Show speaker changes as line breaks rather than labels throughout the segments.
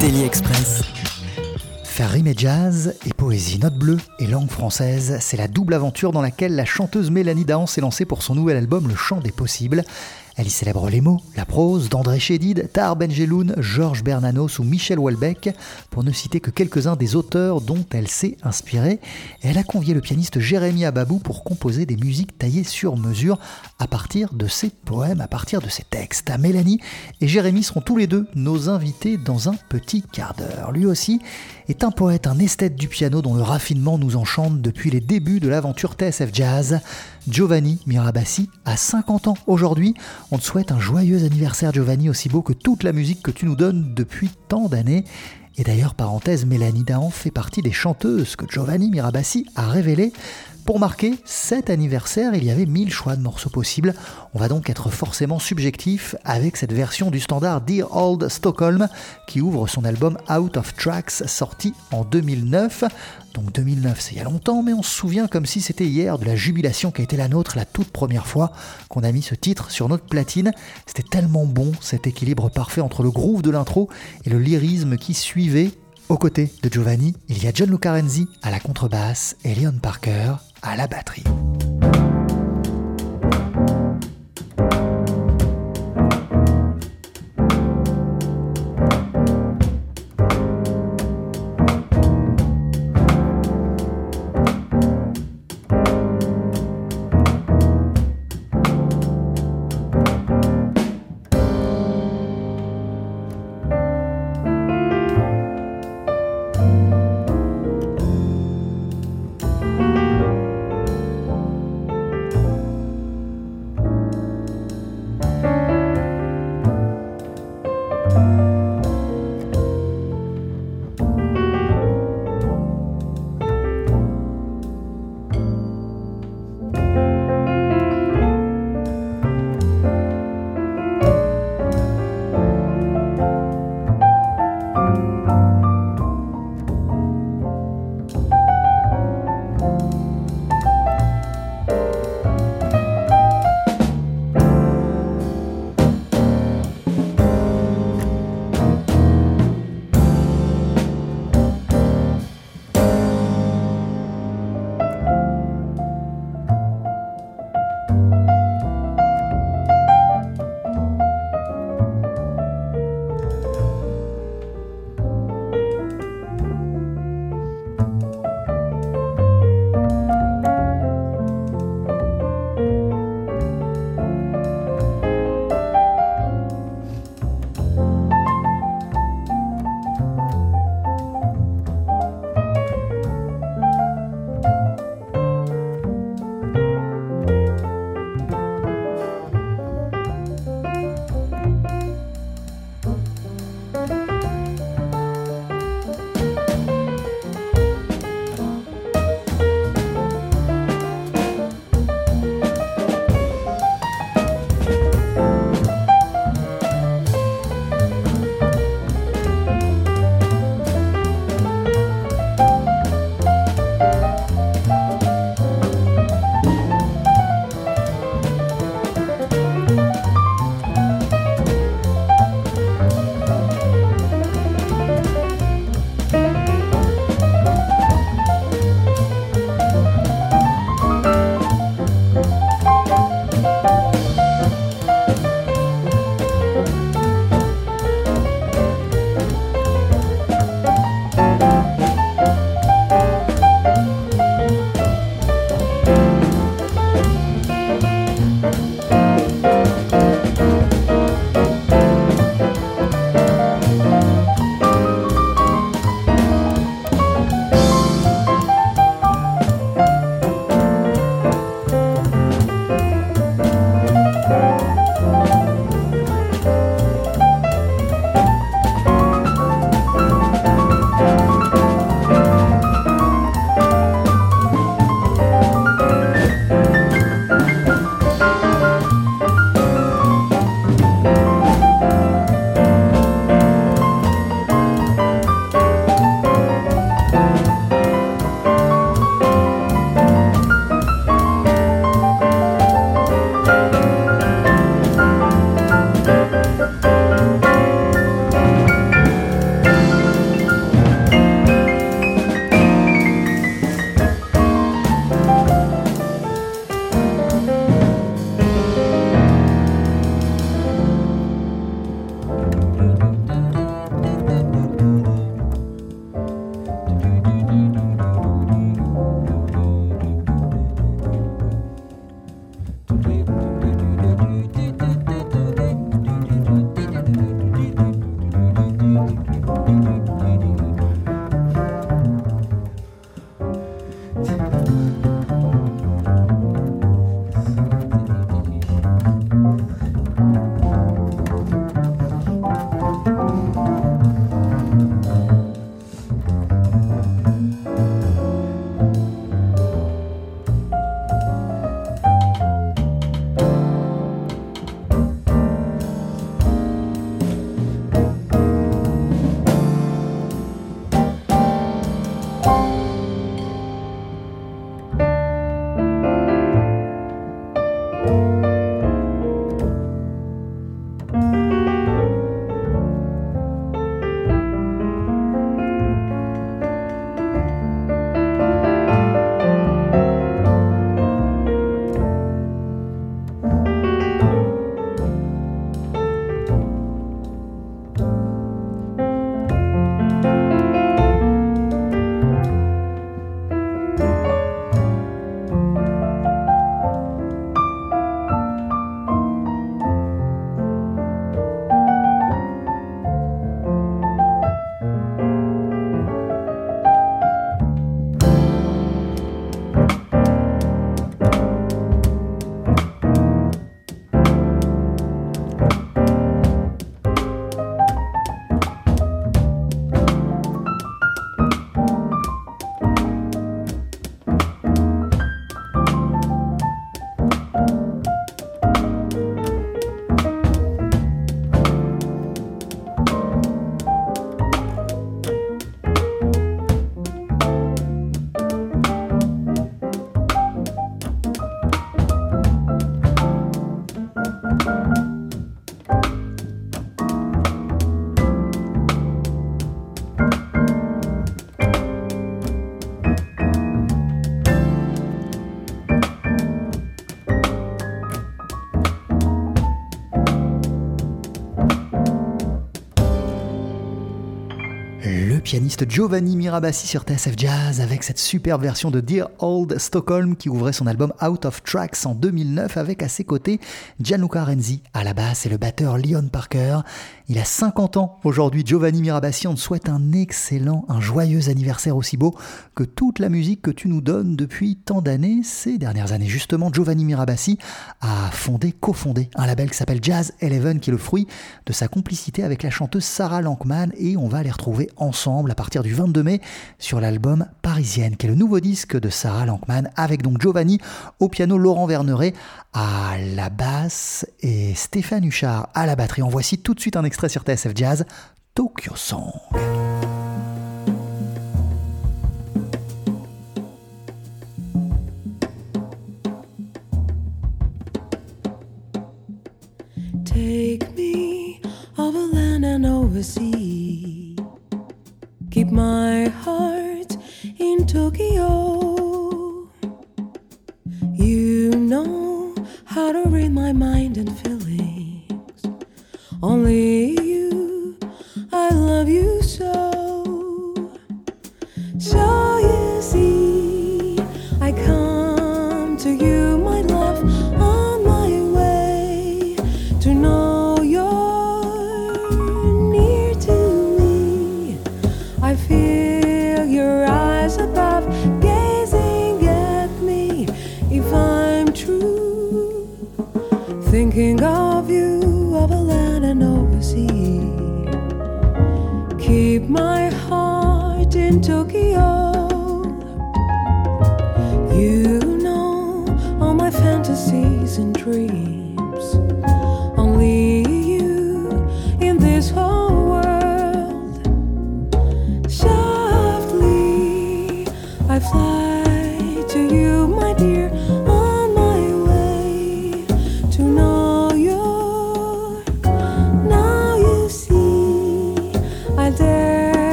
Daily Express.
Faire rimer jazz et poésie, note bleue et langue française, c'est la double aventure dans laquelle la chanteuse Mélanie Dahan s'est lancée pour son nouvel album Le Chant des Possibles. Elle y célèbre les mots, la prose d'André Chédid, Tar Benjeloun, Georges Bernanos ou Michel Houellebecq, pour ne citer que quelques-uns des auteurs dont elle s'est inspirée. elle a convié le pianiste Jérémy Ababou pour composer des musiques taillées sur mesure à partir de ses poèmes, à partir de ses textes. À Mélanie et Jérémy seront tous les deux nos invités dans un petit quart d'heure. Lui aussi est un poète, un esthète du piano dont le raffinement nous enchante depuis les débuts de l'aventure TSF Jazz. Giovanni Mirabassi a 50 ans aujourd'hui. On te souhaite un joyeux anniversaire Giovanni, aussi beau que toute la musique que tu nous donnes depuis tant d'années. Et d'ailleurs, parenthèse, Mélanie Dahan fait partie des chanteuses que Giovanni Mirabassi a révélées. Pour marquer cet anniversaire, il y avait mille choix de morceaux possibles. On va donc être forcément subjectif avec cette version du standard Dear Old Stockholm qui ouvre son album Out of Tracks sorti en 2009. Donc 2009, c'est il y a longtemps, mais on se souvient comme si c'était hier de la jubilation qui a été la nôtre la toute première fois qu'on a mis ce titre sur notre platine. C'était tellement bon, cet équilibre parfait entre le groove de l'intro et le lyrisme qui suivait. Aux côtés de Giovanni, il y a John Luca Renzi à la contrebasse et Leon Parker à la batterie. Música pianiste Giovanni Mirabassi sur TSF Jazz avec cette superbe version de Dear Old Stockholm qui ouvrait son album Out of Tracks en 2009 avec à ses côtés Gianluca Renzi à la basse et le batteur Leon Parker. Il a 50 ans aujourd'hui, Giovanni Mirabassi. On te souhaite un excellent, un joyeux anniversaire aussi beau que toute la musique que tu nous donnes depuis tant d'années, ces dernières années. Justement, Giovanni Mirabassi a fondé, cofondé un label qui s'appelle Jazz Eleven qui est le fruit de sa complicité avec la chanteuse Sarah Lankman et on va les retrouver ensemble à partir du 22 mai sur l'album Parisienne qui est le nouveau disque de Sarah Lankman avec donc Giovanni au piano, Laurent Verneret à la basse et Stéphane Huchard à la batterie. En voici tout de suite un extrait sur TSF Jazz, Tokyo Song.
Take me and my heart in Tokyo. You know how to read my mind and feelings. Only in Tokyo. You know all my fantasies and dreams.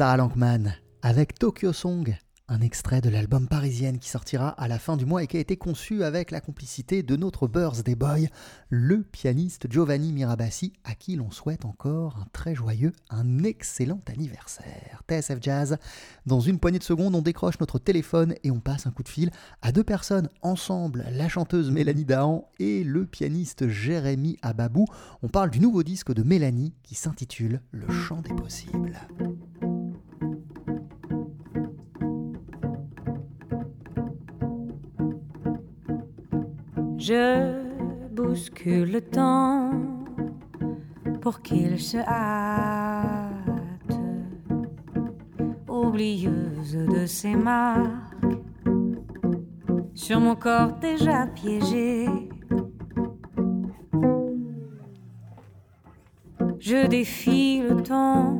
Sarah Lankman avec Tokyo Song, un extrait de l'album Parisienne qui sortira à la fin du mois et qui a été conçu avec la complicité de notre birthday boy, le pianiste Giovanni Mirabassi, à qui l'on souhaite encore un très joyeux, un excellent anniversaire. TSF Jazz, dans une poignée de secondes, on décroche notre téléphone et on passe un coup de fil à deux personnes ensemble, la chanteuse Mélanie Dahan et le pianiste Jérémy Ababou. On parle du nouveau disque de Mélanie qui s'intitule Le chant des possibles.
Je bouscule le temps pour qu'il se hâte, oublieuse de ses marques, sur mon corps déjà piégé. Je défie le temps,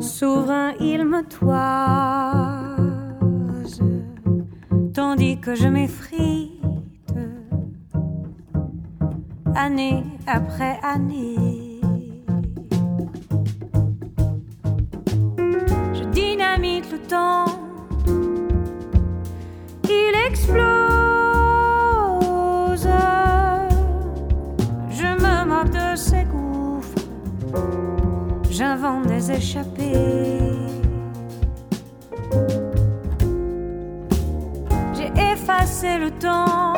souverain il me toise, tandis que je m'effrite année après année. Je dynamite le temps, il explose. Je me moque de ses gouffres, j'invente des échappées. J'ai effacé le temps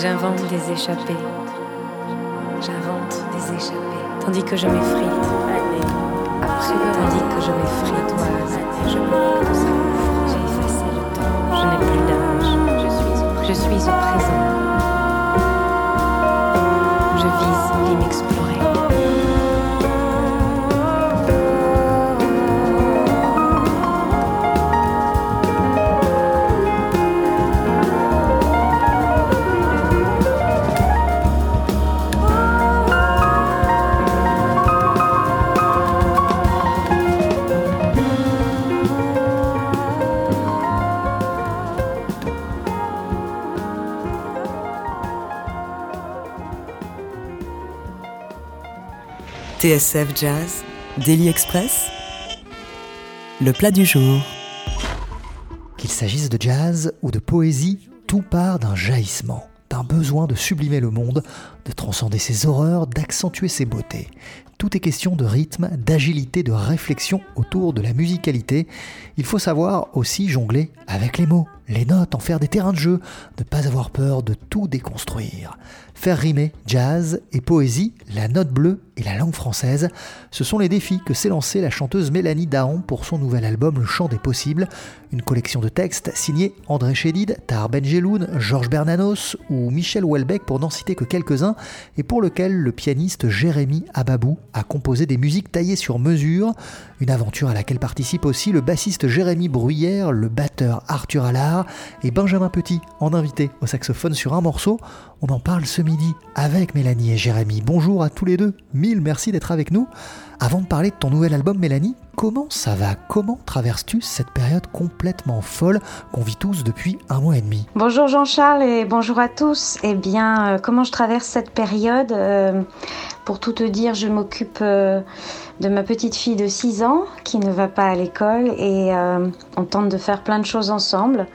J'invente des échappées. J'invente des échappées. Tandis que je m'effrite. Tandis que je m'effrite. Je
TSF Jazz, Daily Express, le plat du jour.
Qu'il s'agisse de jazz ou de poésie, tout part d'un jaillissement, d'un besoin de sublimer le monde, de transcender ses horreurs, d'accentuer ses beautés. Tout est question de rythme, d'agilité, de réflexion autour de la musicalité. Il faut savoir aussi jongler avec les mots, les notes, en faire des terrains de jeu, ne pas avoir peur de tout déconstruire. Faire rimer jazz et poésie, la note bleue et la langue française, ce sont les défis que s'est lancée la chanteuse Mélanie Dahan pour son nouvel album Le Chant des Possibles, une collection de textes signés André Chédid, Tar Benjeloun, Georges Bernanos ou Michel Houellebecq pour n'en citer que quelques-uns, et pour lequel le pianiste Jérémy Ababou à composer des musiques taillées sur mesure, une aventure à laquelle participe aussi le bassiste Jérémy Bruyère, le batteur Arthur Allard et Benjamin Petit en invité au saxophone sur un morceau. On en parle ce midi avec Mélanie et Jérémy. Bonjour à tous les deux, mille merci d'être avec nous. Avant de parler de ton nouvel album Mélanie, comment ça va? Comment traverses-tu cette période complètement folle qu'on vit tous depuis un mois et demi?
Bonjour Jean-Charles et bonjour à tous. Eh bien, euh, comment je traverse cette période? Euh, Pour tout te dire, je m'occupe euh, de ma petite fille de 6 ans qui ne va pas à l'école et on tente de faire plein de choses ensemble.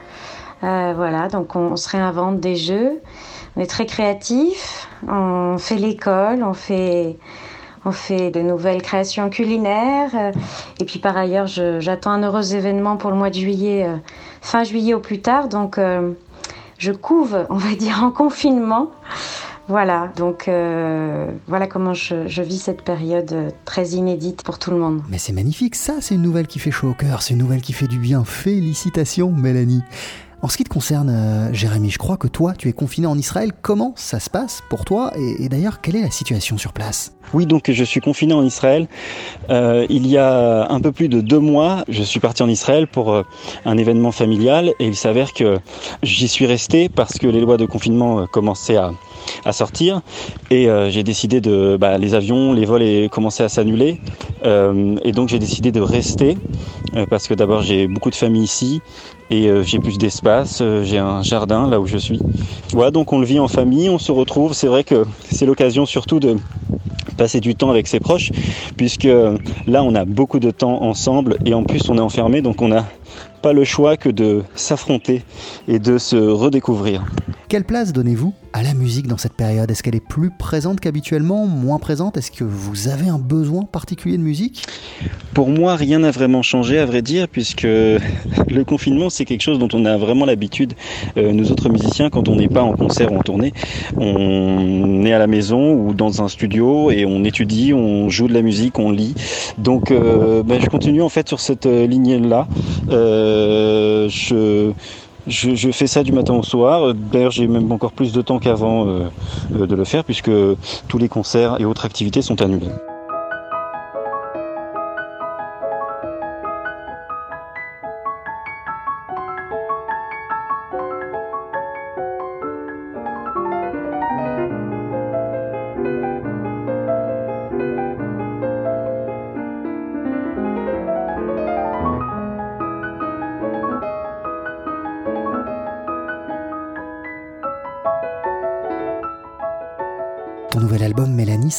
voilà, donc on, se réinvente des jeux. On est très créatifs, on fait l'école, on fait on fait de nouvelles créations culinaires. Euh, et puis par ailleurs, j'attends un heureux événement pour le mois de juillet, euh, fin juillet au plus tard. Donc euh, je couve, on va dire, en confinement. Voilà, donc voilà comment je, je, vis cette période très inédite pour tout le monde.
Mais c'est magnifique, ça c'est une nouvelle qui fait chaud au cœur, c'est une nouvelle qui fait du bien. Félicitations Mélanie. En ce qui te concerne, euh, Jérémy, je crois que toi, tu es confiné en Israël. Comment ça se passe pour toi Et, d'ailleurs, quelle est la situation sur place?
Oui, donc je suis confiné en Israël. Euh, il y a un peu plus de deux mois, je suis parti en Israël pour euh, un événement familial et il s'avère que j'y suis resté parce que les lois de confinement commençaient à, à sortir et j'ai décidé de bah, les avions les vols commençaient à s'annuler et donc j'ai décidé de rester parce que d'abord j'ai beaucoup de famille ici et euh, j'ai plus d'espace, euh, j'ai un jardin là où je suis. Voilà, donc on le vit en famille, on se retrouve. C'est vrai que c'est l'occasion surtout de passer du temps avec ses proches, puisque là on a beaucoup de temps ensemble et en plus on est enfermé, donc on n'a pas le choix que de s'affronter et de se redécouvrir.
Quelle place donnez-vous à la musique dans cette période? Est-ce qu'elle est plus présente qu'habituellement, moins présente? Est-ce que vous avez un besoin particulier de musique?
Pour moi, rien n'a vraiment changé, à vrai dire, puisque le confinement, c'est quelque chose dont on a vraiment l'habitude. Euh, nous autres musiciens, quand on n'est pas en concert ou en tournée, on est à la maison ou dans un studio et on étudie, on joue de la musique, on lit. Donc, euh, ben, je continue en fait sur cette euh, ligne-là. Je fais ça du matin au soir. D'ailleurs, j'ai même encore plus de temps qu'avant euh, de le faire puisque tous les concerts et autres activités sont annulés.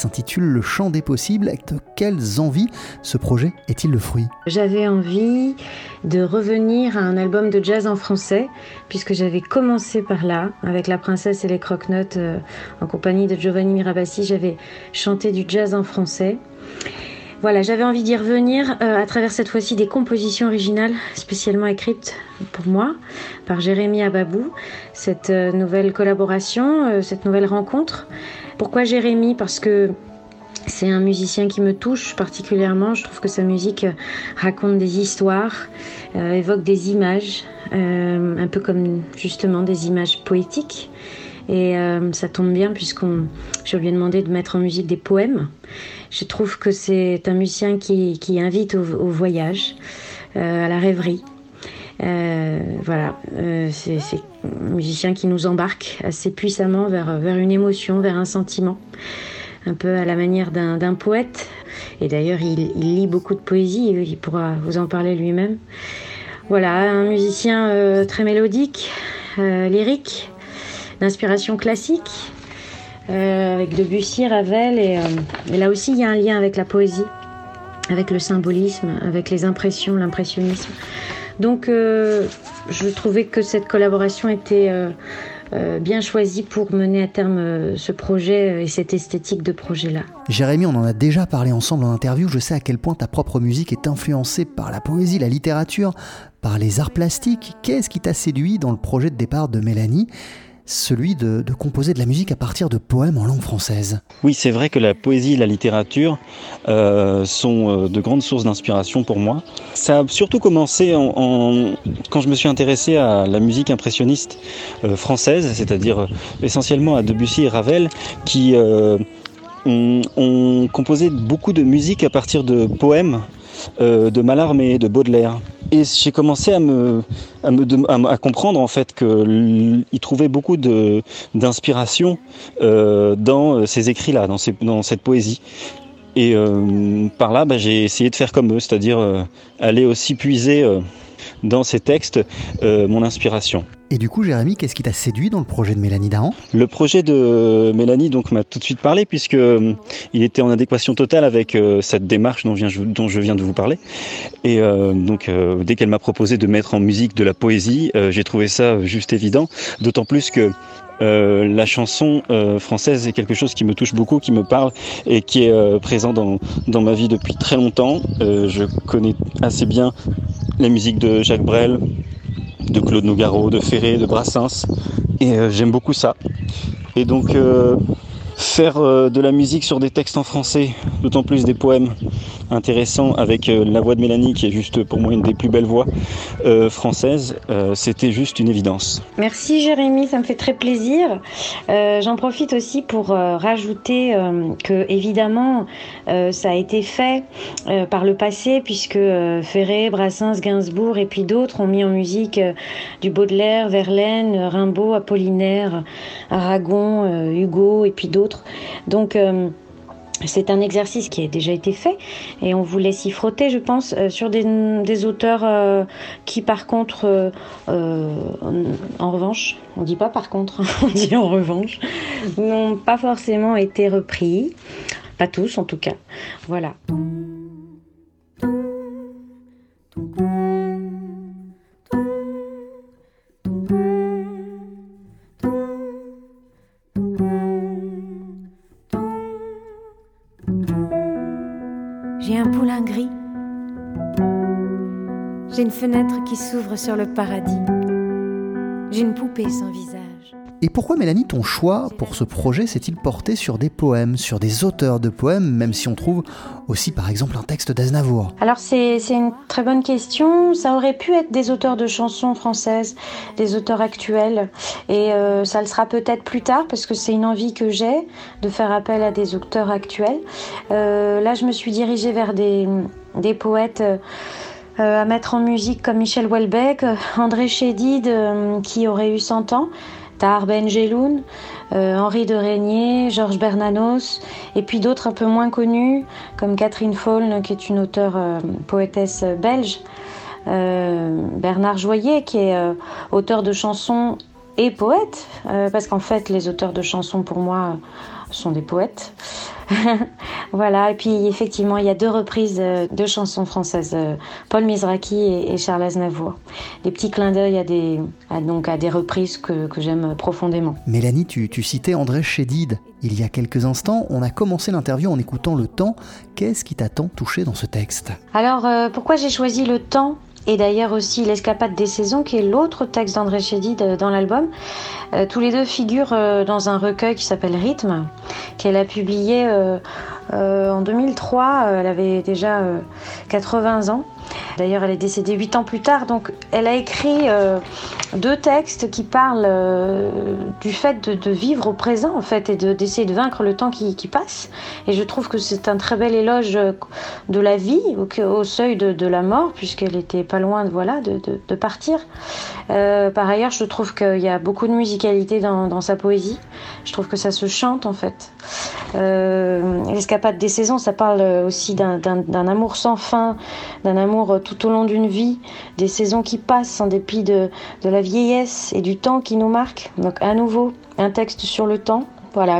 S'intitule Le chant des possibles. De quelles envies ce projet est-il le fruit?
J'avais envie de revenir à un album de jazz en français, puisque j'avais commencé par là, avec La Princesse et les Croque-Notes, euh, en compagnie de Giovanni Mirabassi. J'avais chanté du jazz en français. Voilà, j'avais envie d'y revenir euh, à travers cette fois-ci des compositions originales spécialement écrites pour moi par Jérémy Ababou. Cette euh, nouvelle collaboration, cette nouvelle rencontre pourquoi Jérémy? Parce que c'est un musicien qui me touche particulièrement. Je trouve que sa musique raconte des histoires, euh, évoque des images, euh, un peu comme justement des images poétiques. Et euh, ça tombe bien puisqu'on, je lui ai demandé de mettre en musique des poèmes. Je trouve que c'est un musicien qui, invite au, voyage, à la rêverie. voilà, c'est musicien qui nous embarque assez puissamment vers, vers une émotion, vers un sentiment, un peu à la manière d'un poète. Et d'ailleurs, il, lit beaucoup de poésie, il pourra vous en parler lui-même. Voilà, un musicien euh, très mélodique, euh, lyrique, d'inspiration classique, euh, avec Debussy, Ravel, et, et là aussi il y a un lien avec la poésie, avec le symbolisme, avec les impressions, l'impressionnisme. Donc je trouvais que cette collaboration était euh, euh, bien choisie pour mener à terme ce projet et cette esthétique de projet-là.
Jérémy, on en a déjà parlé ensemble en interview. Je sais à quel point ta propre musique est influencée par la poésie, la littérature, par les arts plastiques. Qu'est-ce qui t'a séduit dans le projet de départ de Mélanie? Celui de, composer de la musique à partir de poèmes en langue française.
Oui, c'est vrai que la poésie et la littérature euh, sont euh, de grandes sources d'inspiration pour moi. Ça a surtout commencé en, quand je me suis intéressé à la musique impressionniste euh, française, c'est-à-dire essentiellement à Debussy et Ravel, qui on, on composait beaucoup de musique à partir de poèmes de Mallarmé, de Baudelaire. Et j'ai commencé à me, à, me, à, comprendre en fait trouvait beaucoup de- d'inspiration euh, dans euh, ces écrits-là, dans, ces- dans cette poésie. Et euh, par là, bah, j'ai essayé de faire comme eux, c'est-à-dire aller aussi puiser dans ces textes euh, mon inspiration.
Et du coup, Jérémy, qu'est-ce qui t'a séduit dans le projet de Mélanie Dahan?
Le projet de Mélanie donc m'a tout de suite parlé puisque euh, il était en adéquation totale avec euh, cette démarche dont, je viens de vous parler. Et euh, donc euh, dès qu'elle m'a proposé de mettre en musique de la poésie, j'ai trouvé ça juste évident. D'autant plus que euh, la chanson euh, française est quelque chose qui me touche beaucoup, qui me parle et qui est euh, présent dans, ma vie depuis très longtemps. Je connais assez bien les musiques de Jacques Brel, de Claude Nougaro, de Ferré, de Brassens. Et j'aime beaucoup ça. Et donc faire de la musique sur des textes en français, d'autant plus des poèmes intéressants avec euh, la voix de Mélanie qui est juste pour moi une des plus belles voix euh, françaises, euh, c'était juste une évidence.
Merci Jérémy, ça me fait très plaisir. J'en profite aussi pour rajouter que évidemment ça a été fait par le passé puisque Ferré, Brassens, Gainsbourg et puis d'autres ont mis en musique du Baudelaire, Verlaine, Rimbaud, Apollinaire, Aragon, Hugo et puis d'autres. Donc c'est un exercice qui a déjà été fait et on voulait s'y frotter, je pense, euh, sur des, auteurs euh, qui, par contre, euh, en, revanche, on dit pas par contre, on dit en revanche, n'ont pas forcément été repris. Pas tous, en tout cas. Voilà.
Gris. J'ai une fenêtre qui s'ouvre sur le paradis. J'ai une poupée sans visage.
Et pourquoi, Mélanie, ton choix pour ce projet s'est-il porté sur des poèmes, sur des auteurs de poèmes, même si on trouve aussi par exemple un texte d'Aznavour?
Alors c'est une très bonne question. Ça aurait pu être des auteurs de chansons françaises, des auteurs actuels. Et euh, ça le sera peut-être plus tard parce que c'est une envie que j'ai de faire appel à des auteurs actuels. Euh, là, je me suis dirigée vers des, des poètes. euh, à mettre en musique comme Michel Houellebecq, André Chédid qui aurait eu 100 ans, Tahar Ben Jelloun, euh, Henri de Régnier, Georges Bernanos, et puis d'autres un peu moins connus, comme Catherine Faulne, qui est une auteure euh, poétesse euh, belge, Bernard Joyer, qui est auteur de chansons et poète, parce qu'en fait, les auteurs de chansons, pour moi, sont des poètes. voilà, et puis effectivement, il y a deux reprises euh, de chansons françaises, euh, Paul Mizraki et, et Charles Aznavour. Des petits clins d'œil à des, à, donc à des reprises que, que j'aime profondément.
Mélanie, tu, tu citais André Chédid. Il y a quelques instants, on a commencé l'interview en écoutant le temps. Qu'est-ce qui t'a tant touché dans ce texte?
Alors, euh, pourquoi j'ai choisi le temps? Et d'ailleurs aussi l'escapade des saisons, qui est l'autre texte d'André Chédid euh, dans l'album. Euh, tous les deux figurent euh, dans un recueil qui s'appelle Rythme, qu'elle a publié en 2003. Euh, Elle avait déjà euh, 80 ans. D'ailleurs, elle est décédée 8 ans plus tard. Donc, elle a écrit euh, deux textes qui parlent euh, du fait de, vivre au présent, en fait, et de- d'essayer de, vaincre le temps qui, passe. Et je trouve que c'est un très bel éloge euh, de la vie, au, seuil de, la mort, puisqu'elle était pas loin voilà, de partir. Euh, par ailleurs, je trouve qu'il y a beaucoup de musicalité dans, sa poésie. Je trouve que ça se chante, en fait. Euh, L'escapade des saisons, ça parle aussi d'un amour sans fin, d'un amour tout au long d'une vie, des saisons qui passent en dépit de, de la vieillesse et du temps qui nous marque. Donc à nouveau, un texte sur le temps.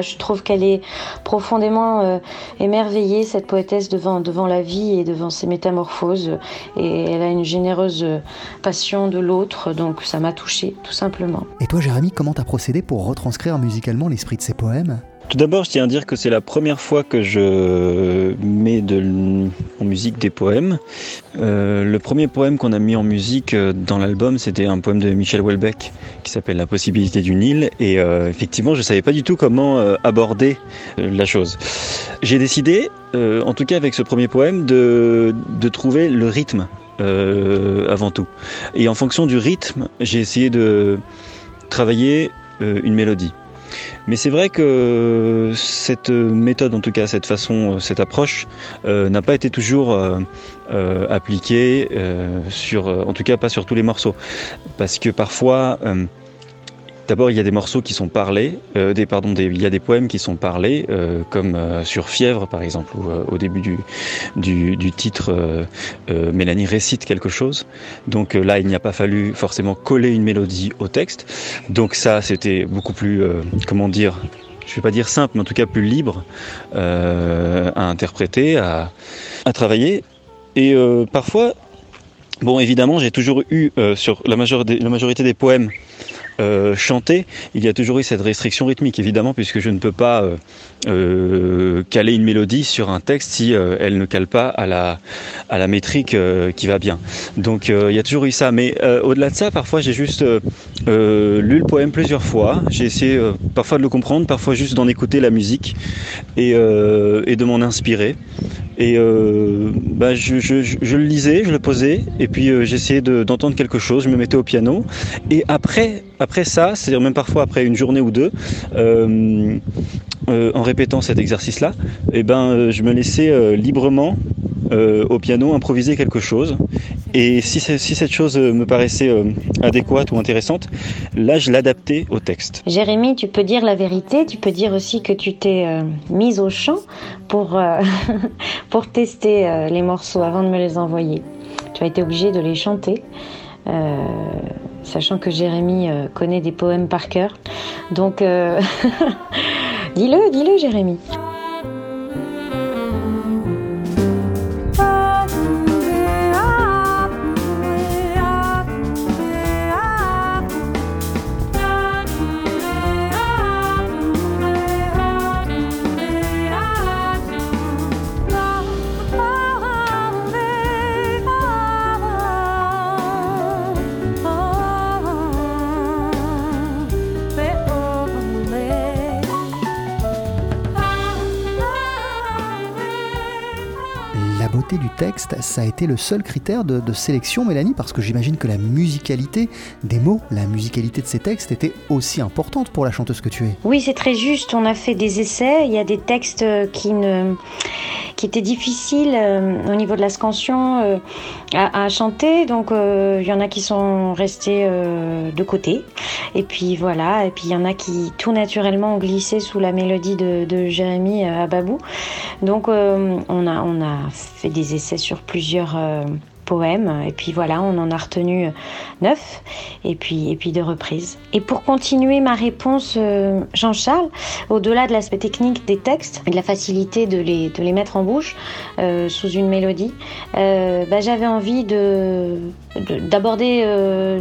Je trouve qu'elle est profondément euh, émerveillée, cette poétesse, devant, la vie et devant ses métamorphoses. Et elle a une généreuse euh, passion de l'autre, donc ça m'a touchée, tout simplement.
Et toi, Jérémy, comment t'as procédé pour retranscrire musicalement l'esprit de ces poèmes?
Tout d'abord, je tiens à dire que c'est la première fois que je mets en musique des poèmes. Euh, le premier poème qu'on a mis en musique euh, dans l'album, c'était un poème de Michel Houellebecq qui s'appelle La possibilité du Nil. Et euh, effectivement, je savais pas du tout comment aborder la chose. J'ai décidé, en tout cas avec ce premier poème, de, trouver le rythme avant tout. Et en fonction du rythme, j'ai essayé de travailler une mélodie. Mais c'est vrai que cette méthode, en tout cas cette façon, cette approche, n'a pas été toujours appliquée sur, en tout cas pas sur tous les morceaux, parce que parfois D'abord, il y a des morceaux qui sont parlés, euh, des, pardon, il y a des poèmes qui sont parlés, euh, comme euh, sur Fièvre par exemple, où au début du, du, titre, Mélanie récite quelque chose. Donc là, il n'y a pas fallu forcément coller une mélodie au texte. Donc ça, c'était beaucoup plus, comment dire, je ne vais pas dire simple, mais en tout cas plus libre à interpréter, à, à travailler. Et parfois, bon, évidemment, j'ai toujours eu sur la majorité des poèmes euh, chanter, il y a toujours eu cette restriction rythmique, évidemment, puisque je ne peux pas euh, euh, caler une mélodie sur un texte si elle ne cale pas à la, métrique qui va bien. Donc il y a toujours eu ça. Mais au-delà de ça, parfois j'ai juste lu le poème plusieurs fois. J'ai essayé parfois de le comprendre, parfois juste d'en écouter la musique et de m'en inspirer. Et bah, je, je, le lisais, je le posais, et puis j'essayais d'entendre quelque chose, je me mettais au piano. Et après, après ça, c'est-à-dire même parfois après une journée ou deux, euh, euh, en répétant cet exercice-là, eh ben, euh, je me laissais librement au piano improviser quelque chose. Et si, cette chose me paraissait adéquate ou intéressante, là, je l'adaptais au texte.
Jérémy, tu peux dire la vérité, tu peux dire aussi que tu t'es mise au chant pour, pour tester les morceaux avant de me les envoyer. Tu as été obligé de les chanter sachant que Jérémy euh, connaît des poèmes par cœur. Donc, euh, dis-le, dis-le, Jérémy.
Du texte, ça a été le seul critère de, sélection, Mélanie, parce que j'imagine que la musicalité des mots, la musicalité de ces textes était aussi importante pour la chanteuse que tu es.
Oui, c'est très juste. On a fait des essais. Il y a des textes qui ne qui étaient difficiles euh, au niveau de la scansion euh, à, chanter. Donc euh, il y en a qui sont restés de côté. Et puis voilà. Et puis il y en a qui tout naturellement ont glissé sous la mélodie de, de Jérémy Ababou. Donc on a on a fait des essais sur plusieurs poèmes. Et puis voilà, on en a retenu neuf et puis, et puis de reprises. Et pour continuer ma réponse, euh, Jean-Charles, au-delà de l'aspect technique des textes et de la facilité de les, de les mettre en bouche euh, sous une mélodie, euh, bah, j'avais envie de, d'aborder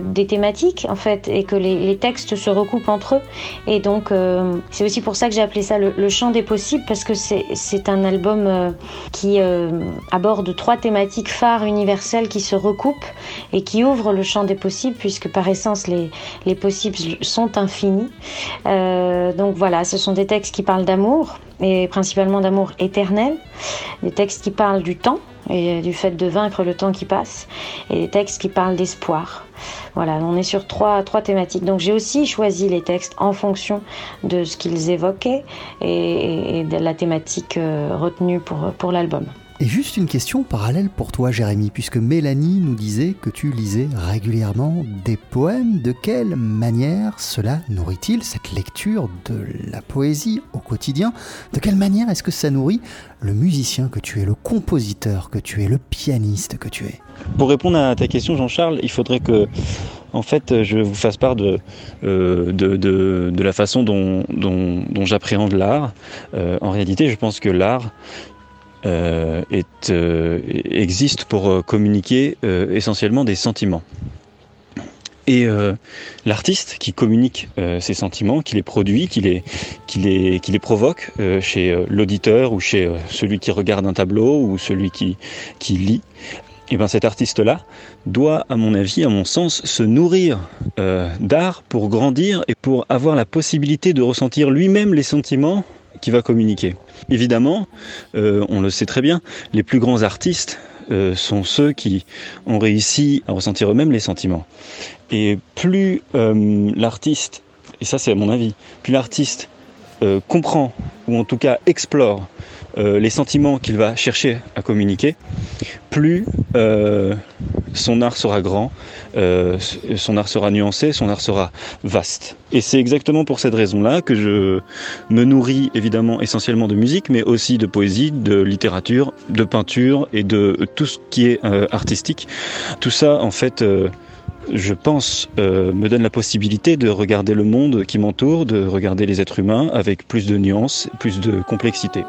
des thématiques en fait et que les, les, textes se recoupent entre eux. Et donc c'est aussi pour ça que j'ai appelé ça le, le, chant des possibles parce que c'est un album qui aborde trois thématiques phares universelles qui se recoupent et qui ouvrent le champ des possibles puisque par essence les, les possibles sont infinis. Euh, donc voilà, ce sont des textes qui parlent d'amour et principalement d'amour éternel, des textes qui parlent du temps et du fait de vaincre le temps qui passe, et des textes qui parlent d'espoir. Voilà, on est sur trois, trois thématiques. Donc j'ai aussi choisi les textes en fonction de ce qu'ils évoquaient et, et, de la thématique euh, retenue pour, pour l'album.
Et juste une question parallèle pour toi, Jérémy, puisque Mélanie nous disait que tu lisais régulièrement des poèmes. De quelle manière cela nourrit-il cette lecture de la poésie au quotidien? De quelle manière est-ce que ça nourrit le musicien que tu es, le compositeur que tu es, le pianiste que tu es?
Pour répondre à ta question, Jean-Charles, il faudrait que en fait, je vous fasse part de, euh, la façon dont, j'appréhende l'art. Euh, en réalité, je pense que l'art, est, euh, existe pour euh, communiquer essentiellement des sentiments. Et l'artiste qui communique ces sentiments, qui les produit, qui les, qui les, qui les provoque chez l'auditeur ou chez celui qui regarde un tableau ou celui qui, qui lit, et ben cet artiste-là doit, à mon avis, à mon sens, se nourrir d'art pour grandir et pour avoir la possibilité de ressentir lui-même les sentiments qu'il va communiquer. Évidemment, euh, on le sait très bien, les plus grands artistes euh, sont ceux qui ont réussi à ressentir eux-mêmes les sentiments. Et plus euh, l'artiste et ça c'est à mon avis, plus l'artiste comprend, ou en tout cas explore euh, les sentiments qu'il va chercher à communiquer, plus euh, son art sera grand, euh, son art sera nuancé, son art sera vaste. Et c'est exactement pour cette raison-là que je me nourris évidemment essentiellement de musique, mais aussi de poésie, de littérature, de peinture et de tout ce qui est artistique. Tout ça, en fait, je pense, me donne la possibilité de regarder le monde qui m'entoure, de regarder les êtres humains avec plus de nuances, plus de complexité.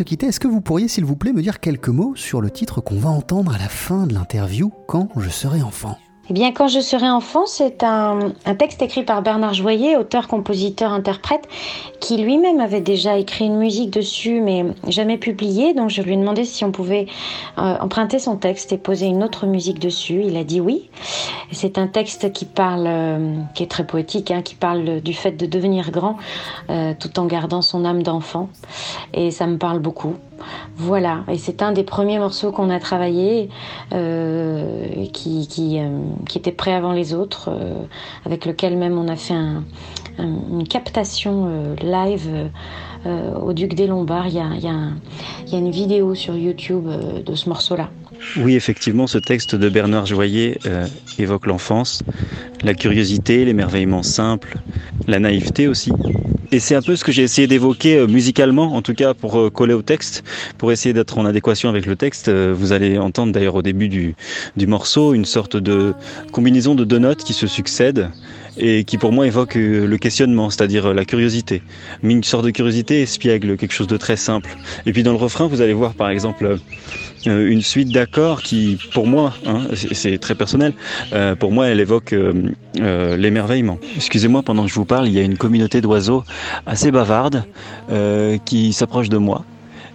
Se quitter, est-ce que vous pourriez, s'il vous plaît, me dire quelques mots sur le titre qu'on va entendre à la fin de l'interview, Quand je serai enfant?
Eh bien, Quand je serai enfant, c'est un, texte écrit par Bernard Joyer, auteur, compositeur, interprète, qui lui-même avait déjà écrit une musique dessus, mais jamais publiée. Donc, je lui ai demandé si on pouvait euh, emprunter son texte et poser une autre musique dessus. Il a dit oui. C'est un texte qui parle, euh, qui est très poétique, hein, qui parle du fait de devenir grand, euh, tout en gardant son âme d'enfant. Et ça me parle beaucoup. Voilà, et c'est un des premiers morceaux qu'on a travaillé, euh, euh, qui était prêt avant les autres, euh, avec lequel même on a fait un, un, une captation live au Duc des Lombards. Il y a, une vidéo sur YouTube de ce morceau-là.
Oui, effectivement, ce texte de Bernard Joyer euh, évoque l'enfance, la curiosité, l'émerveillement simple, la naïveté aussi. Et c'est un peu ce que j'ai essayé d'évoquer euh, musicalement, en tout cas pour euh, coller au texte, pour essayer d'être en adéquation avec le texte. Vous allez entendre d'ailleurs au début du, du morceau une sorte de combinaison de deux notes qui se succèdent et qui pour moi évoque euh, le questionnement, c'est-à-dire euh, la curiosité. Mais une sorte de curiosité espiègle, quelque chose de très simple. Et puis dans le refrain, vous allez voir par exemple euh, une suite d'accords qui, pour moi, hein, c'est très personnel, pour moi elle évoque l'émerveillement. Excusez-moi, pendant que je vous parle, il y a une communauté d'oiseaux assez bavarde qui s'approche de moi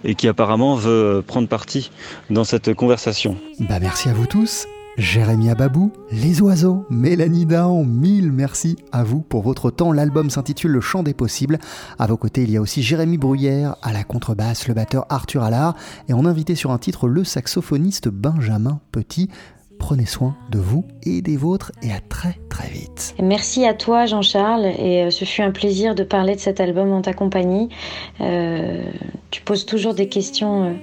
et qui apparemment veut prendre parti dans cette conversation.
Bah merci à vous tous. Jérémy Ababou, Les Oiseaux, Mélanie Dahan, mille merci à vous pour votre temps. L'album s'intitule Le Chant des Possibles. À vos côtés, il y a aussi Jérémy Bruyère, à la contrebasse, le batteur Arthur Allard, et en invité sur un titre, le saxophoniste Benjamin Petit. Prenez soin de vous et des vôtres, et à très très vite.
Merci à toi Jean-Charles et euh, ce fut un plaisir de parler de cet album en ta compagnie. Euh, tu poses toujours des questions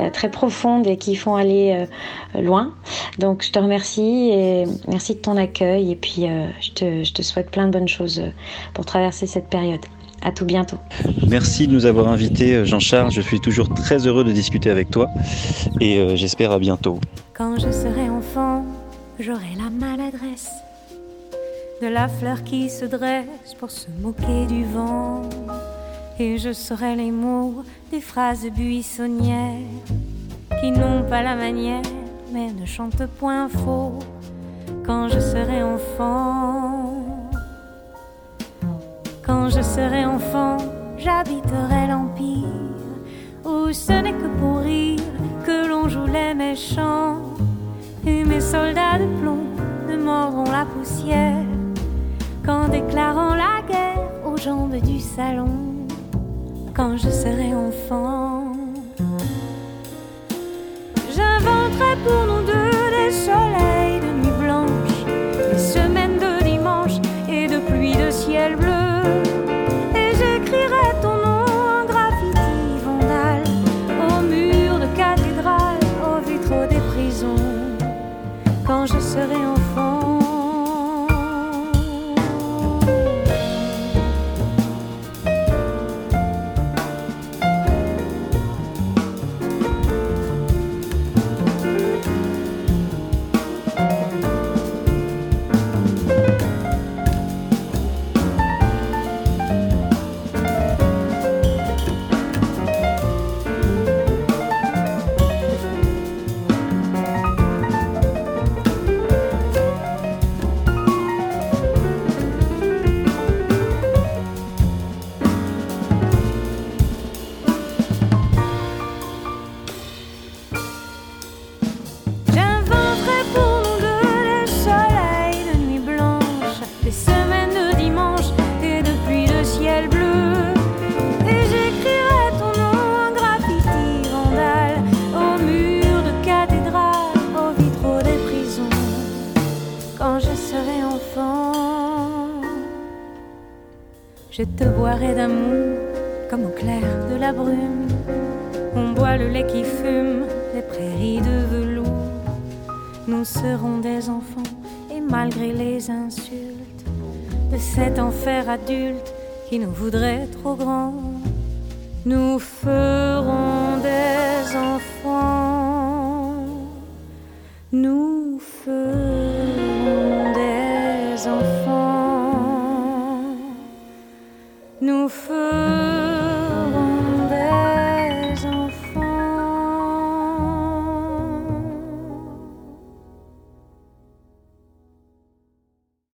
euh, très profondes et qui font aller loin. Donc je te remercie et merci de ton accueil et puis je, te, je te souhaite plein de bonnes choses pour traverser cette période. À tout bientôt.
Merci de nous avoir invités, Jean-Charles. Je suis toujours très heureux de discuter avec toi et euh, j'espère à bientôt.
Quand je serai enfant, j'aurai la maladresse de la fleur qui se dresse pour se moquer du vent. Et je saurai les mots des phrases buissonnières qui n'ont pas la manière, mais ne chantent point faux. Quand je serai enfant, quand je serai enfant, j'habiterai l'empire où ce n'est que pour rire que l'on joue les méchants. Et mes soldats de plomb ne mordront la poussière qu'en déclarant la guerre aux jambes du salon. Quand je serai enfant, j'inventerai pour nous deux des soleils qui nous voudrait trop grand,